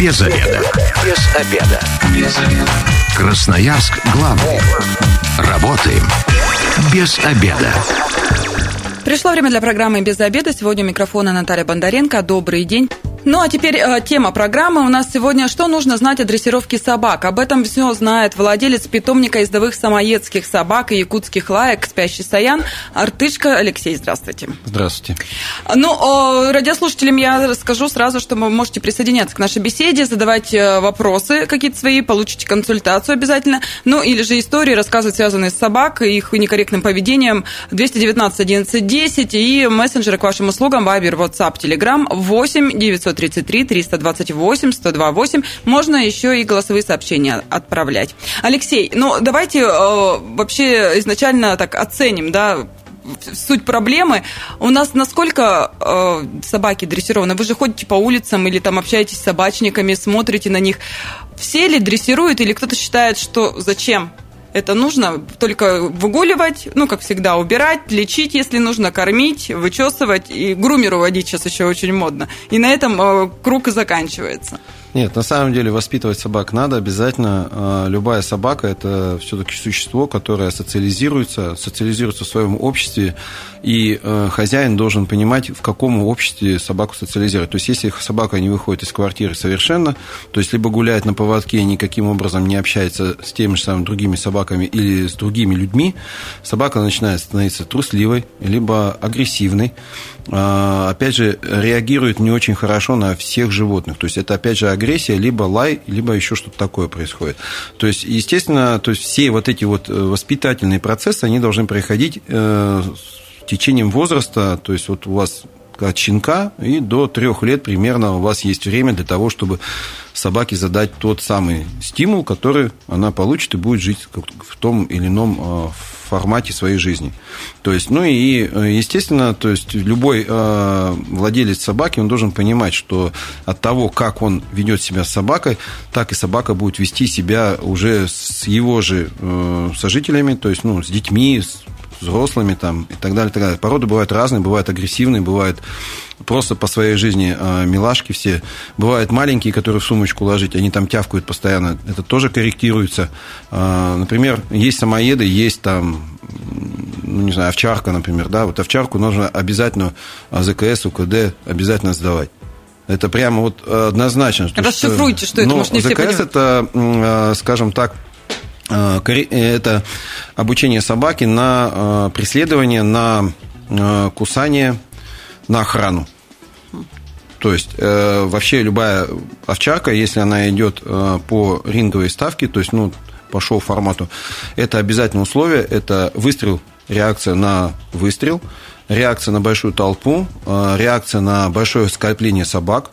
Без обеда. Без обеда. Без обеда. Красноярск главный. Работаем без обеда. Пришло время для программы «Без обеда». Сегодня у микрофона Наталья Бондаренко. Добрый день. Ну а теперь э, тема программы у нас сегодня «Что нужно знать о дрессировке собак?». Об этом все знает владелец питомника издовых самоедских собак и якутских лаек «Спящий Саян» Артышка Алексей. Здравствуйте. Здравствуйте. Ну, э, радиослушателям я расскажу сразу, что вы можете присоединяться к нашей беседе, задавать э, вопросы какие-то свои, получите консультацию обязательно. Ну или же истории рассказывать, связанные с собакой, их некорректным поведением 219 11 10 и мессенджеры к вашим услугам Вайбер, WhatsApp, Telegram 8 900 933 328 128. Можно еще и голосовые сообщения отправлять. Алексей, ну давайте э, вообще изначально так оценим, да, суть проблемы. У нас насколько э, собаки дрессированы? Вы же ходите по улицам или там общаетесь с собачниками, смотрите на них. Все ли дрессируют или кто-то считает, что зачем? Это нужно только выгуливать, ну, как всегда, убирать, лечить, если нужно, кормить, вычесывать. И грумеру водить сейчас еще очень модно. И на этом э, круг и заканчивается. Нет, на самом деле воспитывать собак надо обязательно. А, любая собака – это все-таки существо, которое социализируется, социализируется в своем обществе, и э, хозяин должен понимать, в каком обществе собаку социализировать. То есть, если собака не выходит из квартиры совершенно, то есть, либо гуляет на поводке и никаким образом не общается с теми же самыми другими собаками или с другими людьми, собака начинает становиться трусливой, либо агрессивной, опять же, реагирует не очень хорошо на всех животных. То есть, это, опять же, агрессия, либо лай, либо еще что-то такое происходит. То есть, естественно, то есть все вот эти вот э, воспитательные процессы, они должны происходить э, с течением возраста, то есть вот у вас от щенка и до трех лет примерно у вас есть время для того, чтобы собаке задать тот самый стимул, который она получит и будет жить в том или ином э, формате своей жизни. То есть, ну и, естественно, то есть любой э, владелец собаки, он должен понимать, что от того, как он ведет себя с собакой, так и собака будет вести себя уже с его же э, сожителями, то есть, ну, с детьми, с взрослыми там и так далее, и так далее. Породы бывают разные, бывают агрессивные, бывают просто по своей жизни э, милашки все. Бывают маленькие, которые в сумочку ложить, они там тявкают постоянно. Это тоже корректируется. Э, например, есть самоеды, есть там ну, не знаю, овчарка, например, да, вот овчарку нужно обязательно АЗКС, УКД обязательно сдавать. Это прямо вот однозначно. Расшифруйте, что, что это, может, не ЗКС все это, скажем так, это обучение собаки на преследование, на кусание, на охрану. То есть вообще любая овчарка, если она идет по ринговой ставке, то есть ну, по шоу-формату, это обязательное условие, это выстрел, реакция на выстрел, реакция на большую толпу, реакция на большое скопление собак,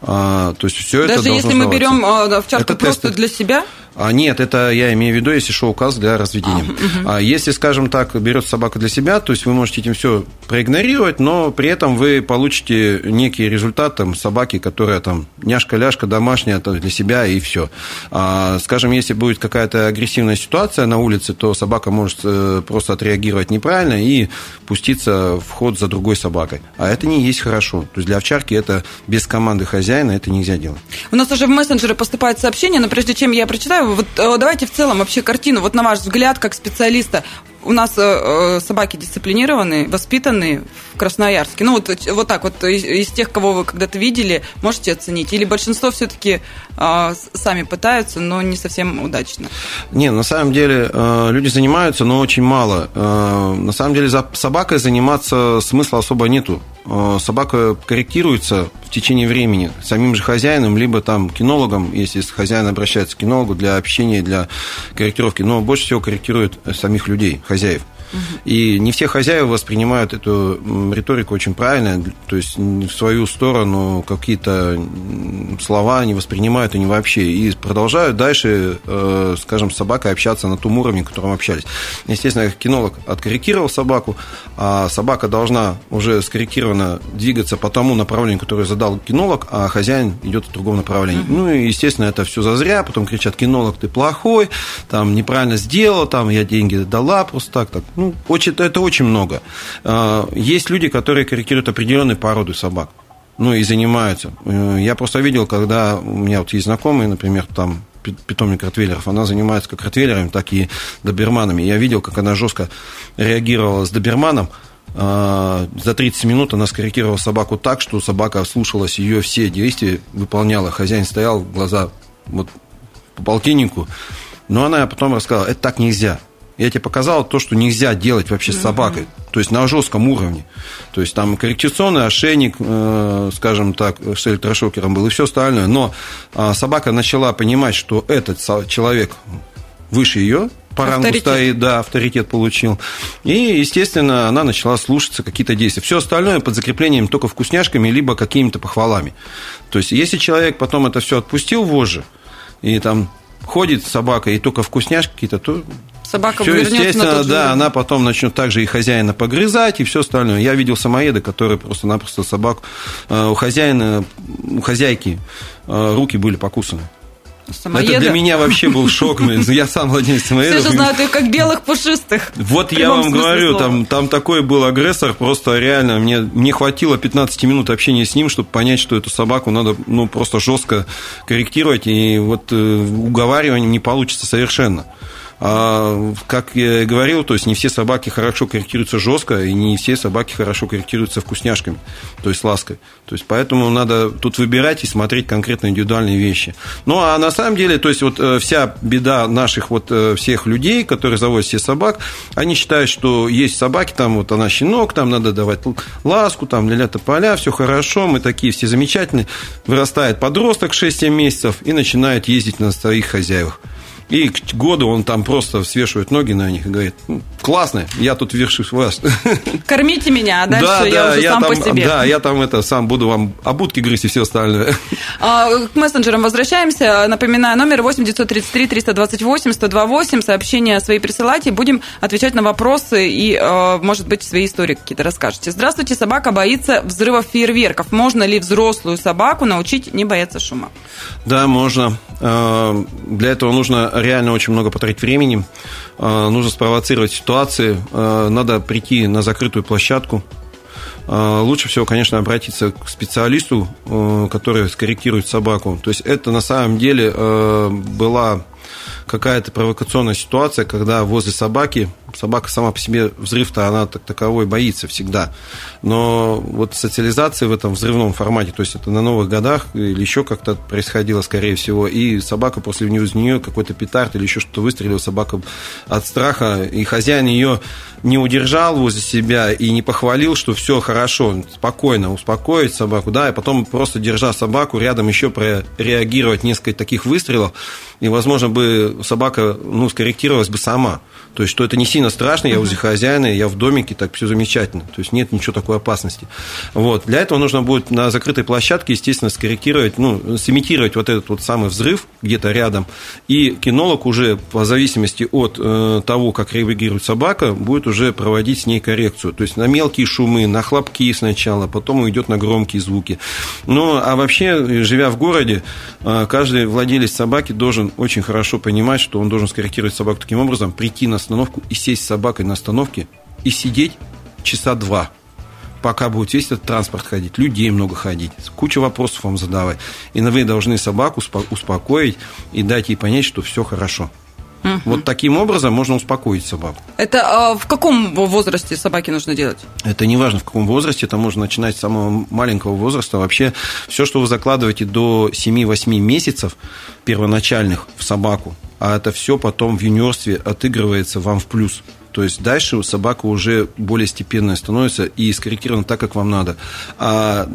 то есть все Даже это если мы берем овчарку это просто тесты. для себя? А, нет, это я имею в виду, если шоу-указ для разведения. А, угу. а если, скажем так, берет собака для себя, то есть вы можете этим все проигнорировать, но при этом вы получите некий результат там, собаки, которая там няшка-ляшка домашняя там, для себя и все. А, скажем, если будет какая-то агрессивная ситуация на улице, то собака может э, просто отреагировать неправильно и пуститься в ход за другой собакой. А это не есть хорошо. То есть для овчарки это без команды хозяина это нельзя делать. У нас уже в мессенджеры поступают сообщения, но прежде чем я прочитаю, вот э, давайте в целом вообще картину, вот на ваш взгляд, как специалиста, у нас э, э, собаки дисциплинированные, воспитанные в Красноярске. Ну, вот, вот так вот, из, из тех, кого вы когда-то видели, можете оценить? Или большинство все-таки э, сами пытаются, но не совсем удачно? Не, на самом деле э, люди занимаются, но очень мало. Э, на самом деле за собакой заниматься смысла особо нету. Э, собака корректируется в течение времени самим же хозяином, либо там кинологом, если хозяин обращается к кинологу для общения, для корректировки, но больше всего корректирует самих людей, хозяев. И не все хозяева воспринимают эту риторику очень правильно, то есть в свою сторону какие-то слова не воспринимают они вообще и продолжают дальше, э, скажем, с собакой общаться на том уровне, на котором общались. Естественно, кинолог откорректировал собаку, а собака должна уже скорректированно двигаться по тому направлению, которое задал кинолог, а хозяин идет в другом направлении. Ну и, естественно, это все зазря, потом кричат, кинолог, ты плохой, там неправильно сделал, там я деньги дала просто так, так. Ну, очень, это очень много. А, есть люди, которые корректируют определенные породы собак. ну, и занимаются. Э, я просто видел, когда у меня вот есть знакомые, например, там питомник ротвейлеров, она занимается как ротвейлерами, так и доберманами. Я видел, как она жестко реагировала с доберманом, а, за 30 минут она скорректировала собаку так, что собака слушалась ее все действия, выполняла. Хозяин стоял, глаза вот по полтиннику. Но она потом рассказала, это так нельзя. Я тебе показал то, что нельзя делать вообще с собакой. То есть на жестком уровне. То есть там коррекционный ошейник, э, скажем так, с электрошокером был и все остальное. Но а, собака начала понимать, что этот человек выше ее, по рангу авторитет. стоит, да, авторитет получил. И, естественно, она начала слушаться какие-то действия. Все остальное под закреплением только вкусняшками, либо какими-то похвалами. То есть, если человек потом это все отпустил вожжи, и там ходит собака, и только вкусняшки какие-то, то Собака все, естественно, да, она потом начнет также и хозяина погрызать, и все остальное. Я видел самоеда, который просто-напросто собаку... Э, у хозяина, у хозяйки э, руки были покусаны. Самоеда. Это для меня вообще был шок. Я сам владелец самоедов. Все же знают их как белых пушистых. Вот я вам говорю, там, там такой был агрессор, просто реально мне не хватило 15 минут общения с ним, чтобы понять, что эту собаку надо ну, просто жестко корректировать, и вот э, уговаривание не получится совершенно. А, как я говорил, то есть не все собаки хорошо корректируются жестко, и не все собаки хорошо корректируются вкусняшками, то есть лаской. То есть поэтому надо тут выбирать и смотреть конкретно индивидуальные вещи. Ну а на самом деле, то есть вот э, вся беда наших вот э, всех людей, которые заводят себе собак, они считают, что есть собаки, там вот она щенок, там надо давать ласку, там ля-ля тополя, все хорошо, мы такие все замечательные. Вырастает подросток 6-7 месяцев и начинает ездить на своих хозяевах. И к году он там просто свешивает ноги на них и говорит, «Ну, классно, я тут вершусь вас. Кормите меня, а дальше да, я да, уже я сам там, по себе. Да, я там это сам буду вам обутки грызть и все остальное. А, к мессенджерам возвращаемся. Напоминаю, номер 8 933 328 128. Сообщения свои присылайте. Будем отвечать на вопросы и, а, может быть, свои истории какие-то расскажете. Здравствуйте, собака боится взрывов фейерверков. Можно ли взрослую собаку научить не бояться шума? Да, можно. А, для этого нужно реально очень много потратить времени. А, нужно спровоцировать ситуации. А, надо прийти на закрытую площадку. Лучше всего, конечно, обратиться к специалисту, который скорректирует собаку. То есть это на самом деле была какая-то провокационная ситуация, когда возле собаки, собака сама по себе взрыв-то, она так таковой боится всегда. Но вот социализация в этом взрывном формате, то есть это на новых годах или еще как-то происходило, скорее всего, и собака после из нее какой-то петард или еще что-то выстрелила, собака от страха, и хозяин ее не удержал возле себя и не похвалил, что все хорошо, спокойно успокоить собаку, да, и потом просто держа собаку рядом еще прореагировать несколько таких выстрелов, и, возможно, бы собака, ну, скорректировалась бы сама. То есть, что это не сильно страшно, я возле хозяина, я в домике, так все замечательно. То есть, нет ничего такой опасности. Вот. Для этого нужно будет на закрытой площадке, естественно, скорректировать, ну, сымитировать вот этот вот самый взрыв где-то рядом. И кинолог уже, по зависимости от э, того, как реагирует собака, будет уже проводить с ней коррекцию. То есть, на мелкие шумы, на хлопки сначала, потом уйдет на громкие звуки. Ну, а вообще, живя в городе, э, каждый владелец собаки должен очень хорошо понимать, что он должен скорректировать собаку таким образом, прийти на остановку и сесть с собакой на остановке и сидеть часа два, пока будет весь этот транспорт ходить, людей много ходить, куча вопросов вам задавать. И вы должны собаку успокоить и дать ей понять, что все хорошо. Угу. Вот таким образом можно успокоить собаку. Это а в каком возрасте собаке нужно делать? Это не важно в каком возрасте, это можно начинать с самого маленького возраста. Вообще все, что вы закладываете до 7-8 месяцев первоначальных в собаку, а это все потом в юниорстве отыгрывается вам в плюс. То есть дальше собака уже более степенная становится и скорректирована так, как вам надо. А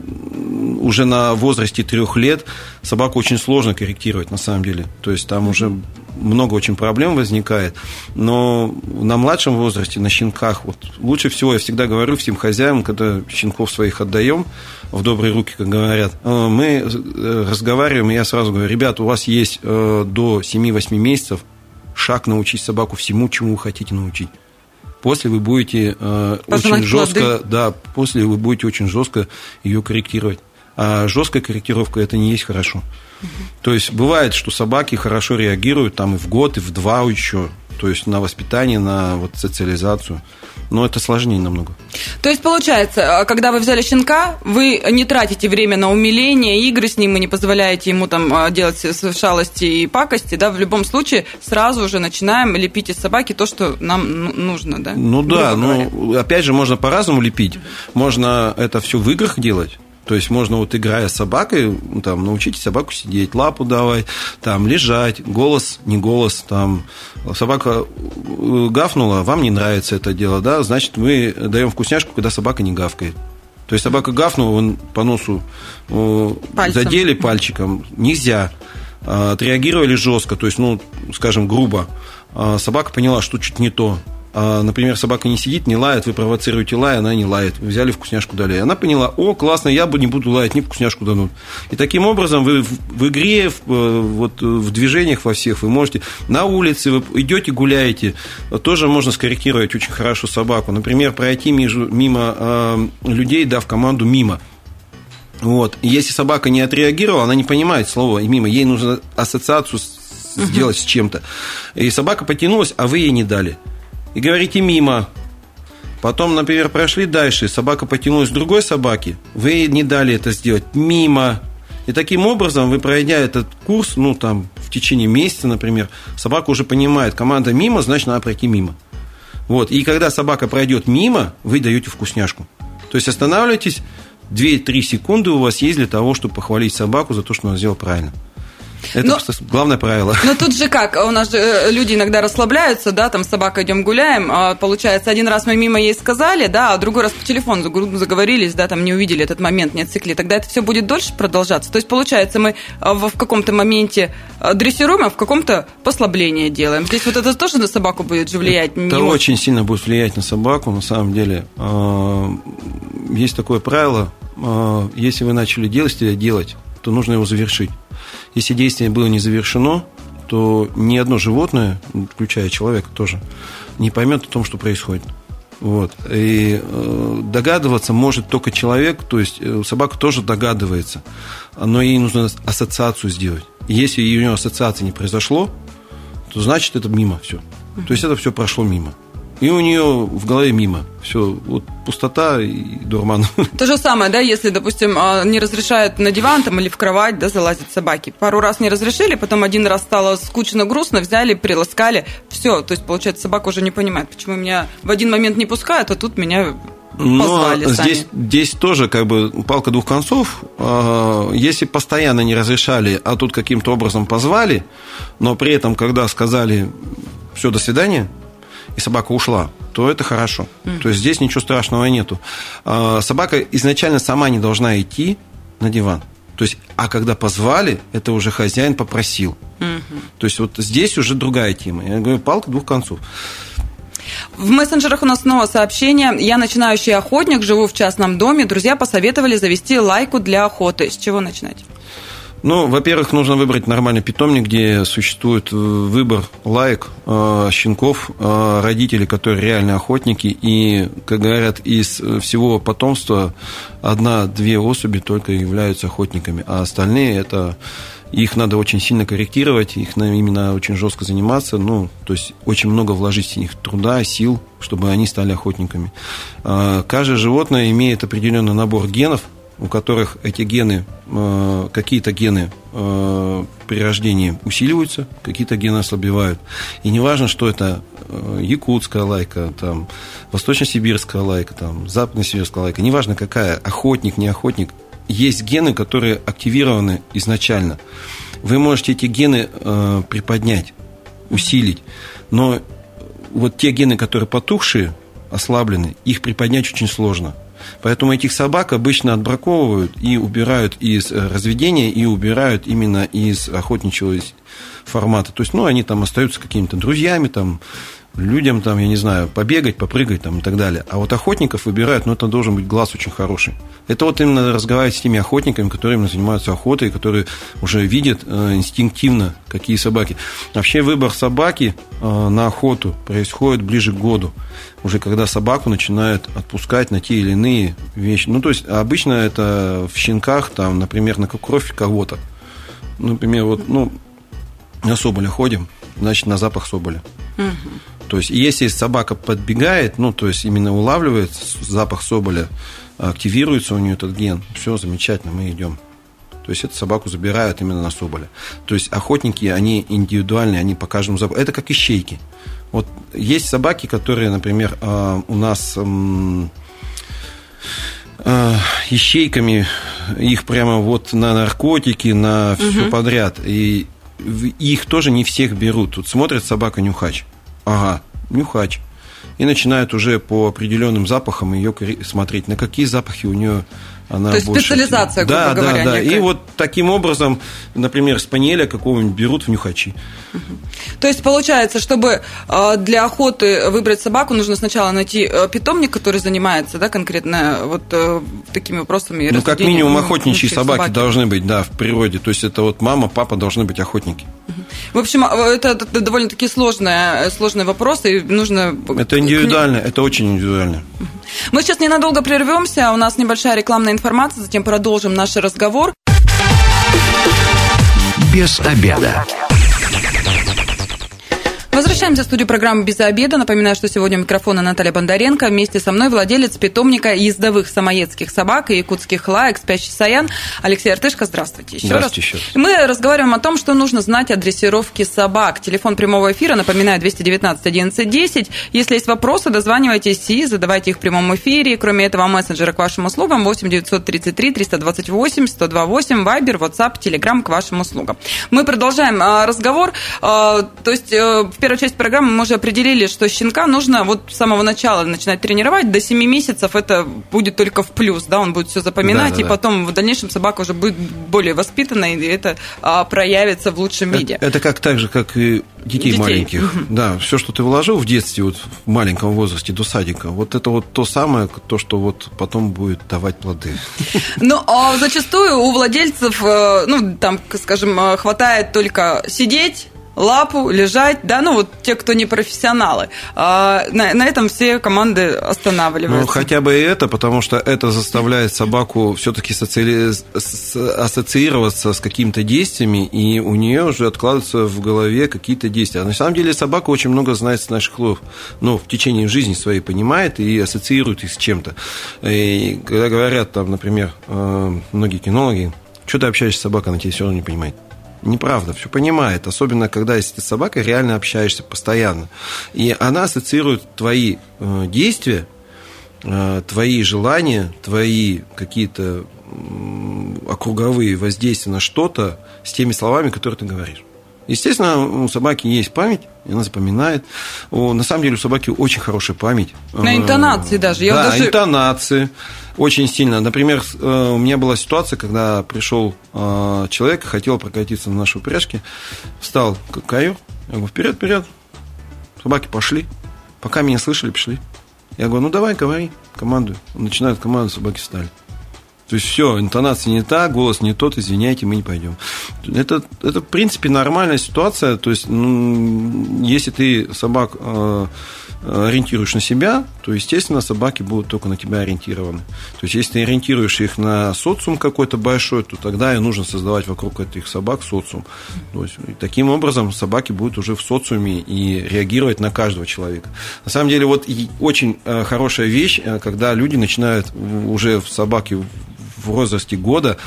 уже на возрасте трех лет собаку очень сложно корректировать на самом деле. То есть там уже много очень проблем возникает. Но на младшем возрасте, на щенках, вот лучше всего, я всегда говорю всем хозяевам, когда щенков своих отдаем в добрые руки, как говорят, э, мы э, разговариваем, и я сразу говорю, ребят, у вас есть э, до 7-8 месяцев шаг научить собаку всему, чему вы хотите научить после вы будете э, очень жестко, да, после вы будете очень жестко ее корректировать. А жесткая корректировка это не есть хорошо. Угу. То есть бывает, что собаки хорошо реагируют там и в год, и в два еще. то есть на воспитание, на вот социализацию. Но это сложнее намного. То есть, получается, а, когда вы взяли щенка, вы не тратите время на умиление, игры с ним, и не позволяете ему там а, делать шалости и пакости, да, в любом случае сразу уже начинаем лепить из собаки то, что нам ну, нужно, да? Ну да, ну опять же, можно по-разному лепить. Можно это все в играх делать, то есть можно вот играя с собакой, там, научить собаку сидеть, лапу давать, там, лежать, голос, не голос, там, собака э, гафнула, вам не нравится это дело, да, значит, мы даем вкусняшку, когда собака не гавкает. То есть собака гафнула, он по носу э, Пальцем. задели пальчиком, нельзя. А, отреагировали жестко, то есть, ну, скажем, грубо. А собака поняла, что чуть не то. А, например, собака не сидит, не лает, вы провоцируете лай, она не лает. Вы взяли вкусняшку дали. Она поняла, о, классно, я бы не буду лаять, не вкусняшку дадут. И таким образом вы в, в игре, в, э, вот, в движениях во всех, вы можете на улице, вы идете, гуляете, тоже можно скорректировать очень хорошо собаку. Например, пройти между, мимо э, людей, дав команду мимо. Вот. И если собака не отреагировала, она не понимает слова мимо, ей нужно ассоциацию сделать uh-huh. с чем-то. И собака потянулась, а вы ей не дали и говорите «мимо». Потом, например, прошли дальше, собака потянулась к другой собаке, вы не дали это сделать «мимо». И таким образом, вы пройдя этот курс, ну, там, в течение месяца, например, собака уже понимает, команда «мимо», значит, надо пройти мимо. Вот. И когда собака пройдет мимо, вы даете вкусняшку. То есть останавливайтесь, 2-3 секунды у вас есть для того, чтобы похвалить собаку за то, что она сделала правильно. Это но, главное правило. Но тут же как, у нас же э, люди иногда расслабляются, да, там с собакой идем гуляем, а, получается, один раз мы мимо ей сказали, да, а другой раз по телефону заговорились, да, там не увидели этот момент, не отсекли, тогда это все будет дольше продолжаться. То есть, получается, мы а, в, каком-то моменте а, дрессируем, а в каком-то послабление делаем. Здесь вот это тоже на собаку будет же влиять? Это не очень сильно будет влиять на собаку, на самом деле. Есть такое правило, если вы начали делать, делать, то нужно его завершить. Если действие было не завершено, то ни одно животное, включая человека тоже, не поймет о том, что происходит. Вот. И э, догадываться может только человек, то есть э, собака тоже догадывается, но ей нужно ассоциацию сделать. если у нее ассоциации не произошло, то значит это мимо все. То есть это все прошло мимо. И у нее в голове мимо. Все, вот пустота и дурман. То же самое, да, если, допустим, а, не разрешают на диван там, или в кровать, да, залазить собаки. Пару раз не разрешили, потом один раз стало скучно, грустно, взяли, приласкали. Все, то есть, получается, собака уже не понимает, почему меня в один момент не пускают, а тут меня но здесь, здесь тоже как бы палка двух концов. А, если постоянно не разрешали, а тут каким-то образом позвали, но при этом, когда сказали все, до свидания, и собака ушла, то это хорошо. Mm. То есть здесь ничего страшного нету. А, собака изначально сама не должна идти на диван. То есть, а когда позвали, это уже хозяин попросил. Mm-hmm. То есть вот здесь уже другая тема. Я говорю, палка двух концов. В мессенджерах у нас снова сообщение. Я начинающий охотник, живу в частном доме. Друзья посоветовали завести лайку для охоты. С чего начинать? Ну, во-первых, нужно выбрать нормальный питомник, где существует э, выбор лайк, э, щенков, э, родителей, которые реальные охотники. И, как говорят, из всего потомства одна-две особи только являются охотниками, а остальные это их надо очень сильно корректировать, их надо именно очень жестко заниматься, ну, то есть очень много вложить в них труда, сил, чтобы они стали охотниками. Каждое животное имеет определенный набор генов, у которых эти гены, э, какие-то гены э, при рождении усиливаются, какие-то гены ослабевают. И неважно, что это э, якутская лайка, там, восточно-сибирская лайка, там, западно-сибирская лайка, неважно какая, охотник, не охотник, есть гены, которые активированы изначально. Вы можете эти гены приподнять, усилить, но вот те гены, которые потухшие, ослаблены, их приподнять очень сложно – Поэтому этих собак обычно отбраковывают и убирают из э, разведения, и убирают именно из охотничьего формата. То есть, ну, они там остаются какими-то друзьями, там, людям, там, я не знаю, побегать, попрыгать там, и так далее. А вот охотников выбирают, ну, это должен быть глаз очень хороший. Это вот именно разговаривать с теми охотниками, которые именно занимаются охотой, которые уже видят э, инстинктивно, какие собаки. Вообще выбор собаки э, на охоту происходит ближе к году. Уже когда собаку начинают отпускать на те или иные вещи. Ну, то есть, обычно это в щенках, там, например, на кровь кого-то. Например, вот, ну, на соболя ходим, значит, на запах соболя. Угу. То есть, если собака подбегает, ну, то есть, именно улавливает запах соболя, активируется у нее этот ген, все замечательно, мы идем. То есть эту собаку забирают именно на соболя. То есть охотники, они индивидуальные, они по каждому запаху. Это как ищейки. Вот есть собаки, которые, например, а, у нас а, ищейками, их прямо вот на наркотики, на все угу. подряд. И их тоже не всех берут. Тут смотрит собака нюхач. Ага, нюхач. И начинают уже по определенным запахам ее смотреть, на какие запахи у нее она То есть больше... специализация, грубо да, говоря. Да, да, И вот таким образом, например, спаниеля какого-нибудь берут в нюхачи. То есть получается, чтобы э, для охоты выбрать собаку, нужно сначала найти э, питомник, который занимается, да, конкретно вот э, такими вопросами. Ну, как минимум охотничьи собаки, собаки должны быть, да, в природе. То есть это вот мама, папа должны быть охотники. В общем, это довольно-таки сложный, сложный вопрос, и нужно... Это индивидуально, это очень индивидуально. Мы сейчас ненадолго прервемся, у нас небольшая рекламная информация, затем продолжим наш разговор. Без обеда. Возвращаемся в студию программы «Без обеда». Напоминаю, что сегодня у микрофона Наталья Бондаренко. Вместе со мной владелец питомника ездовых самоедских собак и якутских лаек «Спящий Саян» Алексей Артышко. Здравствуйте еще Здравствуйте раз. Еще. Мы разговариваем о том, что нужно знать о дрессировке собак. Телефон прямого эфира, напоминаю, 219 11 10. Если есть вопросы, дозванивайтесь и задавайте их в прямом эфире. Кроме этого, мессенджера к вашим услугам 8 933 328 128, Вайбер, WhatsApp, Telegram к вашим услугам. Мы продолжаем а, разговор. А, то есть э, в первой части программы мы уже определили, что щенка нужно вот с самого начала начинать тренировать. До 7 месяцев это будет только в плюс, да, он будет все запоминать, да, да, и потом в дальнейшем собака уже будет более воспитанной, и это а, проявится в лучшем виде. Это, это как так же, как и детей, детей. маленьких. Да, все, что ты вложил в детстве, вот в маленьком возрасте, до садика, вот это вот то самое, то, что вот потом будет давать плоды. Ну, а зачастую у владельцев, э, ну, там, скажем, э, хватает только сидеть, лапу, лежать, да, ну вот те, кто не профессионалы. А, на, на этом все команды останавливаются. Ну, хотя бы и это, потому что это заставляет собаку все-таки социали... ассоциироваться с какими-то действиями, и у нее уже откладываются в голове какие-то действия. А на самом деле собака очень много знает с наших слов, ну, в течение жизни своей понимает и ассоциирует их с чем-то. И когда говорят, там, например, э, многие кинологи, что ты общаешься с собакой, она тебя все равно не понимает неправда, все понимает. Особенно, когда если ты с собакой реально общаешься постоянно. И она ассоциирует твои э, действия, э, твои желания, твои какие-то округовые воздействия на что-то с теми словами, которые ты говоришь. Естественно, у собаки есть память, и она запоминает. На самом деле у собаки очень хорошая память. На интонации даже. Я да, даже... интонации очень сильно. Например, э, у меня была ситуация, когда пришел э, человек, хотел прокатиться на нашей упряжке, встал к каю, я говорю, вперед, вперед, собаки пошли. Пока меня слышали, пошли. Я говорю, ну давай, говори, командую. Он начинает команду, собаки встали. То есть все, интонация не та, голос не тот, извиняйте, мы не пойдем. Это, это в принципе нормальная ситуация. То есть, ну, если ты собак э, ориентируешь на себя, то, естественно, собаки будут только на тебя ориентированы. То есть, если ты ориентируешь их на социум какой-то большой, то тогда и нужно создавать вокруг этих собак социум. То есть, таким образом собаки будут уже в социуме и реагировать на каждого человека. На самом деле, вот очень э, хорошая вещь, э, когда люди начинают уже в собаке в возрасте года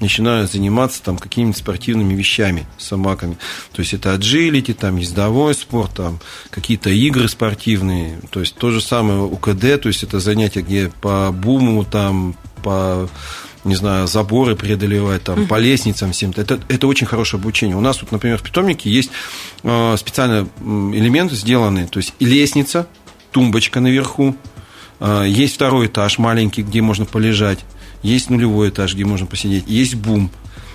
начинают заниматься там какими-то спортивными вещами с собаками. То есть это аджилити, там ездовой спорт, там какие-то игры спортивные. То есть то же самое УКД, то есть это занятия, где по буму, там, по не знаю, заборы преодолевать, там, по лестницам всем. Это, это очень хорошее обучение. У нас тут, например, в питомнике есть э, специально элементы сделанные, то есть лестница, тумбочка наверху, э, есть второй этаж маленький, где можно полежать, есть нулевой этаж, где можно посидеть, есть бум,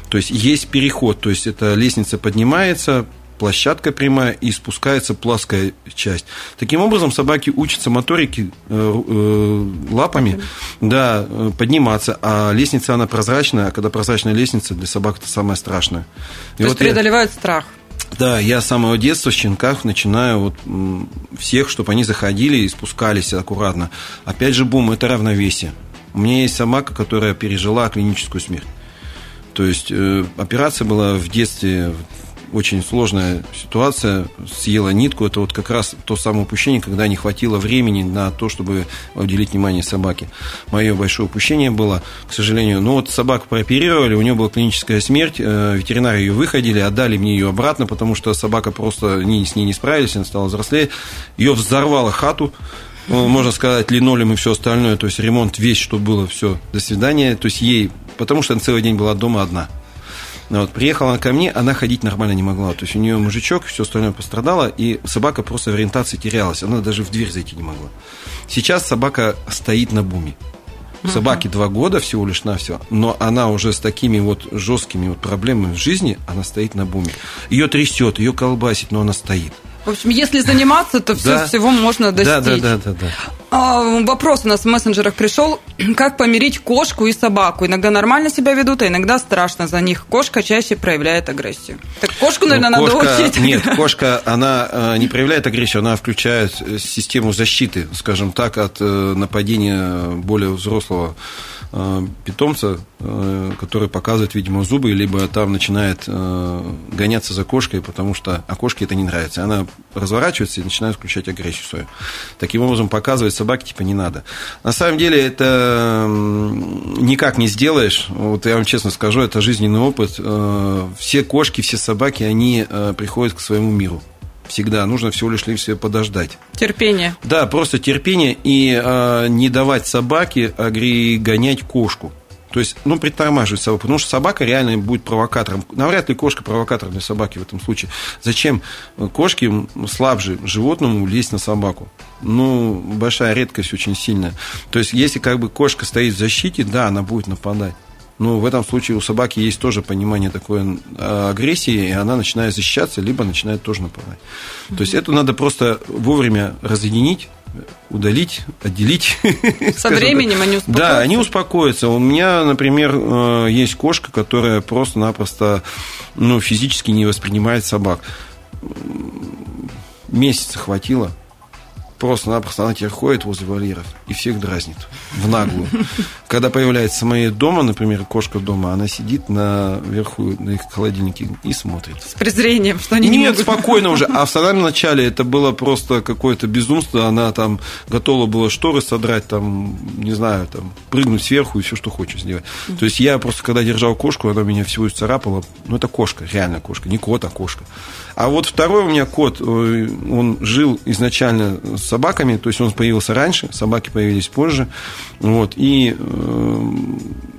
то есть есть переход, то есть эта лестница поднимается, площадка прямая и спускается плоская часть. Таким образом, собаки учатся моторике э, э, лапами, да, э, подниматься, а лестница, она прозрачная, а когда прозрачная лестница, для собак это самое страшное. И То вот есть преодолевают я... страх. Да, я с самого детства в щенках начинаю вот всех, чтобы они заходили и спускались аккуратно. Опять же, бум – это равновесие. У меня есть собака, которая пережила клиническую смерть. То есть э, операция была в детстве очень сложная ситуация, съела нитку. Это вот как раз то самое упущение, когда не хватило времени на то, чтобы уделить внимание собаке. Мое большое упущение было, к сожалению. Ну вот собаку прооперировали, у нее была клиническая смерть, э, ветеринары ее выходили, отдали мне ее обратно, потому что собака просто не, с ней не справились, она стала взрослее. Ее взорвала хату, можно сказать, линолеум и все остальное, то есть ремонт весь, что было, все, до свидания. То есть ей, потому что она целый день была дома одна. Ну вот, приехала она ко мне, она ходить нормально не могла. То есть у нее мужичок, все остальное пострадало, и собака просто в ориентации терялась. Она даже в дверь зайти не могла. Сейчас собака стоит на буме. Собаке два года всего лишь на все, но она уже с такими вот жесткими вот проблемами в жизни, она стоит на буме. Ее трясет, ее колбасит, но она стоит. В общем, если заниматься, то все, да. всего можно достичь. Да, да, да, да, да. А, вопрос у нас в мессенджерах пришел. Как помирить кошку и собаку? Иногда нормально себя ведут, а иногда страшно за них. Кошка чаще проявляет агрессию. Так кошку, наверное, ну, кошка, надо учить. Нет, кошка, она э, не проявляет агрессию, она включает э, систему защиты, скажем так, от э, нападения более взрослого питомца, э, который показывает, видимо, зубы, либо там начинает э, гоняться за кошкой, потому что а кошке это не нравится. Она разворачивается и начинает включать агрессию свою. Таким образом, показывать собаке, типа, не надо. На самом деле, это никак не сделаешь. Вот я вам честно скажу, это жизненный опыт. Все кошки, все собаки, они приходят к своему миру всегда. Нужно всего лишь себе подождать. Терпение. Да, просто терпение и э, не давать собаке агри гонять кошку. То есть, ну, притормаживать собаку, потому что собака реально будет провокатором. Навряд ли кошка провокатор для собаки в этом случае. Зачем кошке слабже животному лезть на собаку? Ну, большая редкость очень сильная. То есть, если как бы кошка стоит в защите, да, она будет нападать. Но в этом случае у собаки есть тоже понимание такой а, агрессии, и она начинает защищаться, либо начинает тоже нападать. Mm-hmm. То есть это надо просто вовремя разъединить, удалить, отделить. Со временем они успокоятся? Да, они успокоятся. У меня, например, э, есть кошка, которая просто-напросто ну, физически не воспринимает собак. Месяца хватило – просто-напросто она теперь ходит возле вольеров и всех дразнит в наглую. Когда появляется моя дома, например, кошка дома, она сидит наверху на их холодильнике и смотрит. С презрением, что они Нет, не могут... спокойно уже. А в самом начале это было просто какое-то безумство. Она там готова была шторы содрать, там, не знаю, там, прыгнуть сверху и все, что хочешь сделать. То есть я просто, когда держал кошку, она меня всего царапала. Ну, это кошка, реально кошка. Не кот, а кошка. А вот второй у меня кот, э, он жил изначально с собаками, то есть он появился раньше, собаки появились позже, вот, и э,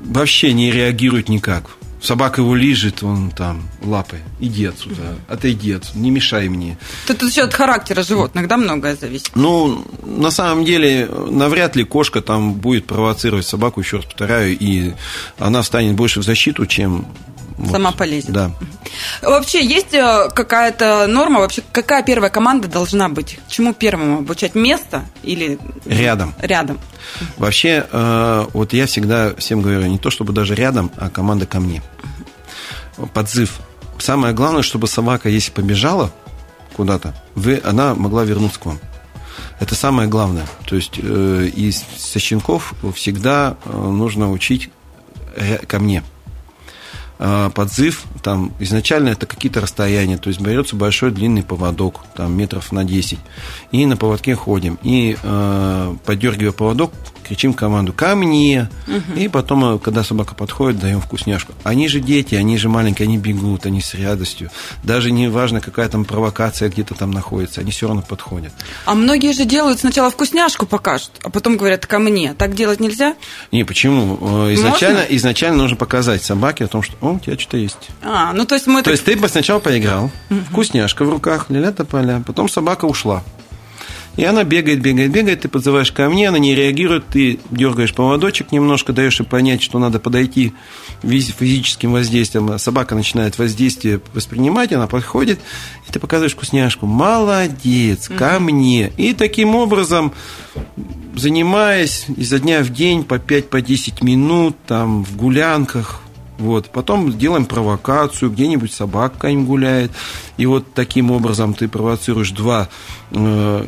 вообще не реагирует никак. Собака его лижет, он там лапой. Иди отсюда, отойди отсюда, не мешай мне. Тут еще от характера животных, да, многое зависит? Ну, на самом деле, навряд ли кошка там будет провоцировать собаку, еще раз повторяю, и она станет больше в защиту, чем Сама вот, полезет. Да. Вообще, есть э, какая-то норма? Вообще, какая первая команда должна быть? Чему первому обучать? Место или... Рядом. Рядом. Вообще, э, вот я всегда всем говорю, не то чтобы даже рядом, а команда ко мне. Подзыв. Самое главное, чтобы собака, если побежала куда-то, вы, она могла вернуться к вам. Это самое главное. То есть э, из со щенков всегда нужно учить ко мне. А, подзыв, там изначально это какие-то расстояния, то есть берется большой длинный поводок, там метров на 10, и на поводке ходим, и э, подергивая поводок, кричим команду «ко мне!» угу. И потом, э, когда собака подходит, даем вкусняшку. Они же дети, они же маленькие, они бегут, они с радостью. Даже не важно, какая там провокация где-то там находится, они все равно подходят. А многие же делают сначала вкусняшку покажут, а потом говорят «ко мне». Так делать нельзя? Не, почему? Э, изначально, изначально нужно показать собаке о том, что «О, у тебя что-то есть». А, ну то есть мы... То так... есть ты сначала поиграл, угу. вкусняшка в руках, ля-ля поля, потом собака ушла. И она бегает, бегает, бегает, ты подзываешь ко мне, она не реагирует, ты дергаешь поводочек немножко, даешь ей понять, что надо подойти физическим воздействием. Собака начинает воздействие воспринимать, она подходит, и ты показываешь вкусняшку. Молодец, ко мне. И таким образом, занимаясь изо дня в день по 5-10 по минут, там, в гулянках, вот. Потом делаем провокацию, где-нибудь собака какая-нибудь гуляет. И вот таким образом ты провоцируешь два э,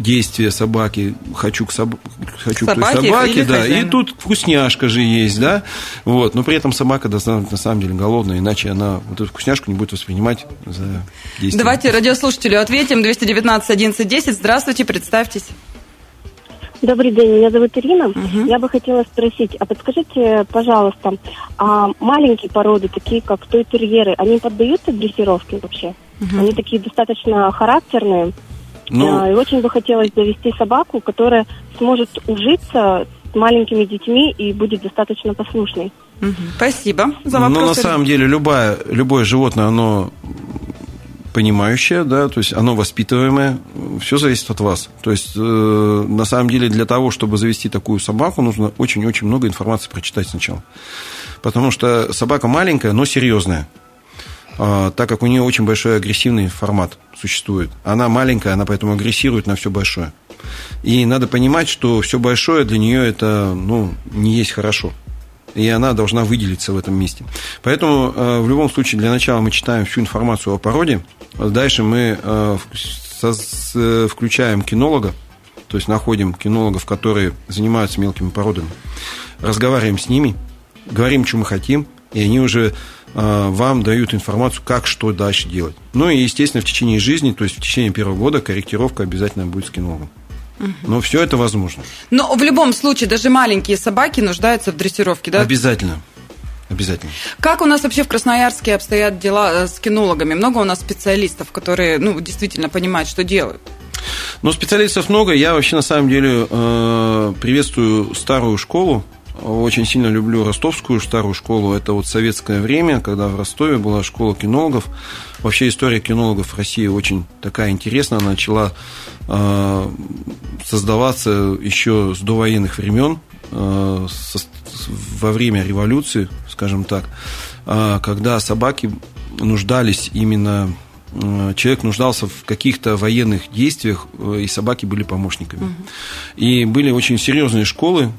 действия собаки, хочу к, соб... хочу собаке, к собаке, да, хозяину. и тут вкусняшка же есть, да, вот, но при этом собака на самом деле голодная, иначе она вот эту вкусняшку не будет воспринимать за действие. Давайте радиослушателю ответим, 219 11 10, здравствуйте, представьтесь. Добрый день, меня зовут Ирина. Угу. Я бы хотела спросить, а подскажите, пожалуйста, а маленькие породы, такие как той-терьеры, они поддаются дрессировке вообще? Угу. Они такие достаточно характерные. Ну... И очень бы хотелось завести собаку, которая сможет ужиться с маленькими детьми и будет достаточно послушной. Угу. Спасибо за вопрос. Ну, на самом деле, любое, любое животное, оно понимающее, да, то есть оно воспитываемое, все зависит от вас. То есть, э, на самом деле, для того, чтобы завести такую собаку, нужно очень-очень много информации прочитать сначала. Потому что собака маленькая, но серьезная. Э, так как у нее очень большой агрессивный формат существует. Она маленькая, она поэтому агрессирует на все большое. И надо понимать, что все большое для нее это ну, не есть хорошо и она должна выделиться в этом месте. Поэтому э, в любом случае для начала мы читаем всю информацию о породе, дальше мы э, включаем кинолога, то есть находим кинологов, которые занимаются мелкими породами, разговариваем с ними, говорим, что мы хотим, и они уже э, вам дают информацию, как что дальше делать. Ну и, естественно, в течение жизни, то есть в течение первого года корректировка обязательно будет с кинологом. Но все это возможно. Но в любом случае, даже маленькие собаки нуждаются в дрессировке, да? Обязательно. Обязательно. Как у нас вообще в Красноярске обстоят дела э, с кинологами? Много у нас специалистов, которые ну, действительно понимают, что делают? Ну, специалистов много. Я вообще на самом деле э, приветствую старую школу. Очень сильно люблю ростовскую старую школу. Это вот советское время, когда в Ростове была школа кинологов. Вообще история кинологов в России очень такая интересная. Она начала э, создаваться еще с довоенных времен, э, во время революции, скажем так, э, когда собаки нуждались именно человек нуждался в каких-то военных действиях, и собаки были помощниками. Угу. И были очень серьезные школы,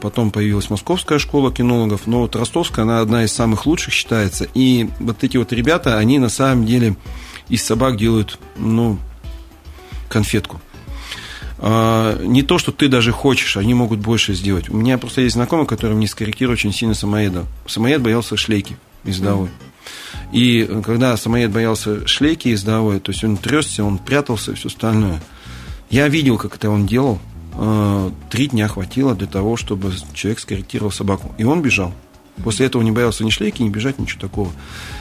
потом появилась московская школа кинологов, но вот ростовская, она одна из самых лучших считается. И вот эти вот ребята, они на самом деле из собак делают, ну, конфетку. Не то, что ты даже хочешь, они могут больше сделать. У меня просто есть знакомый, который мне скорректирует очень сильно самоеда. Самоед боялся шлейки ездовой. И когда самоед боялся шлейки ездовой, то есть он трясся, он прятался и все остальное. Я видел, как это он делал. А, три дня хватило для того, чтобы человек скорректировал собаку. И он бежал. После этого не боялся ни шлейки, ни бежать, ничего такого.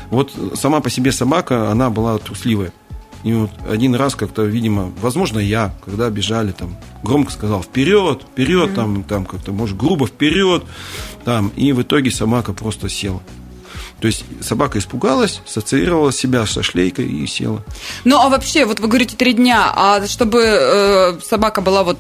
Вот сама по себе собака, она была трусливая. И вот один раз как-то, видимо, возможно, я, когда бежали, там, громко сказал вперед, вперед, mm-hmm. там, там как-то, может, грубо вперед, там, и в итоге собака просто села. То есть собака испугалась, ассоциировала себя со шлейкой и села. Ну, а вообще, вот вы говорите три дня, а чтобы э, собака была вот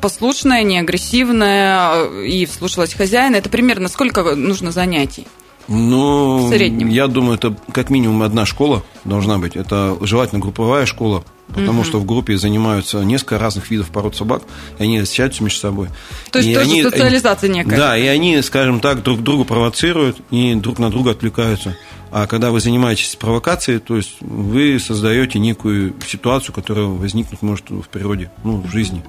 послушная, не агрессивная э, и слушалась хозяина, это примерно сколько нужно занятий? Ну, в среднем. я думаю, это как минимум одна школа должна быть. Это желательно групповая школа, потому угу. что в группе занимаются несколько разных видов пород собак, и они общаются между собой. То есть и тоже они, социализация некая. Да, и они, скажем так, друг друга провоцируют и друг на друга отвлекаются. А когда вы занимаетесь провокацией, то есть вы создаете некую ситуацию, которая возникнуть может в природе, ну, в жизни.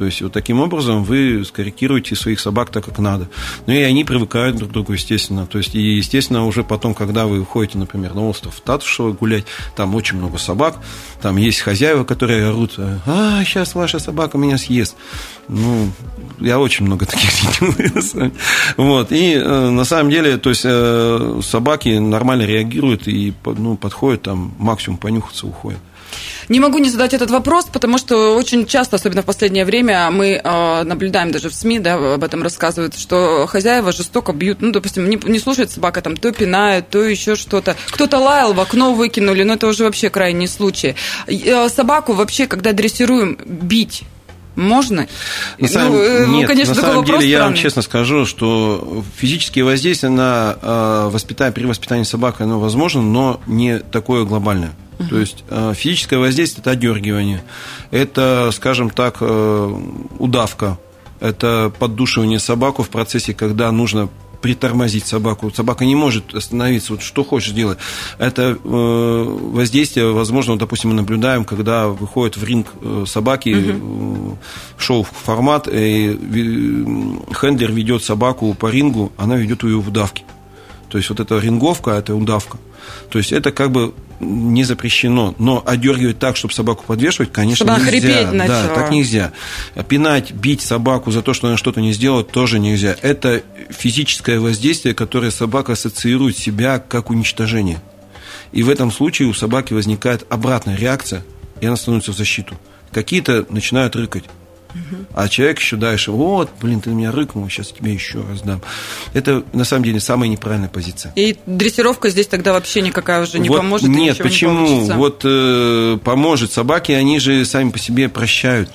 То есть вот таким образом вы скорректируете своих собак так, как надо. Ну и они привыкают друг к другу, естественно. То есть, и, естественно, уже потом, когда вы уходите, например, на остров Татушева гулять, там очень много собак, там есть хозяева, которые орут, а, сейчас ваша собака меня съест. Ну, я очень много таких видел. Вот. И э, на самом деле, то есть э, собаки нормально реагируют и ну, подходят, там максимум понюхаться, уходят. Не могу не задать этот вопрос, потому что очень часто, особенно в последнее время, мы э, наблюдаем даже в СМИ, да, об этом рассказывают, что хозяева жестоко бьют, ну, допустим, не, не слушает собака, там, то пинает, то еще что-то. Кто-то лаял, в окно выкинули, но это уже вообще крайний случай. Э, собаку вообще, когда дрессируем, бить можно? На самом, ну, э, нет, конечно, на самом деле, я вам честно скажу, что физические воздействия на э, воспитание, при воспитании собак, оно возможно, но не такое глобальное. То есть э, физическое воздействие – это отдергивание, это, скажем так, э, удавка, это поддушивание собаку в процессе, когда нужно притормозить собаку. Собака не может остановиться. Вот что хочешь делать. Это воздействие, возможно, вот, допустим, мы наблюдаем, когда выходит в ринг собаки, угу. шоу-формат, и хендлер ведет собаку по рингу, она ведет ее в удавке. То есть вот эта ринговка, это удавка. То есть это как бы не запрещено. Но одергивать так, чтобы собаку подвешивать, конечно, чтобы нельзя. Хрипеть начала. Да, так нельзя. Пинать, бить собаку за то, что она что-то не сделала, тоже нельзя. Это физическое воздействие, которое собака ассоциирует себя как уничтожение. И в этом случае у собаки возникает обратная реакция, и она становится в защиту. Какие-то начинают рыкать. А человек еще дальше, вот, блин, ты на меня рыкнул, сейчас тебе еще раз дам. Это, на самом деле, самая неправильная позиция. И дрессировка здесь тогда вообще никакая уже не вот поможет? Нет, почему? Не вот э, поможет. Собаки, они же сами по себе прощают.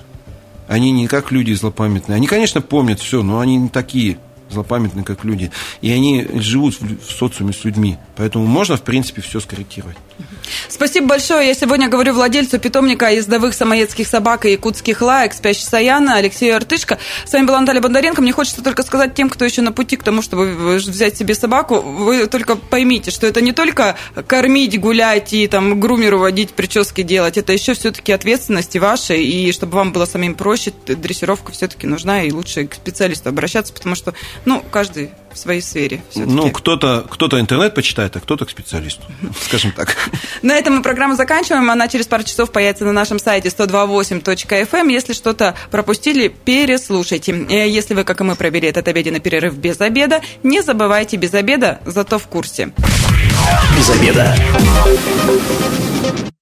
Они не как люди злопамятные. Они, конечно, помнят все, но они не такие злопамятные, как люди. И они живут в социуме с людьми. Поэтому можно, в принципе, все скорректировать. Спасибо большое. Я сегодня говорю владельцу питомника ездовых самоедских собак и якутских лаек «Спящий Саяна» Алексею Артышко. С вами была Наталья Бондаренко. Мне хочется только сказать тем, кто еще на пути к тому, чтобы взять себе собаку, вы только поймите, что это не только кормить, гулять и там грумеру водить, прически делать. Это еще все-таки ответственность и ваша, и чтобы вам было самим проще, дрессировка все-таки нужна, и лучше к специалисту обращаться, потому что, ну, каждый в своей сфере. Ну, кто-то кто интернет почитает, а кто-то к специалисту, скажем так. На этом мы программу заканчиваем. Она через пару часов появится на нашем сайте 128.fm. Эм. Если что-то пропустили, переслушайте. Э, если вы, как и мы, провели этот обеденный перерыв без обеда, не забывайте без обеда, зато в курсе. Без обеда.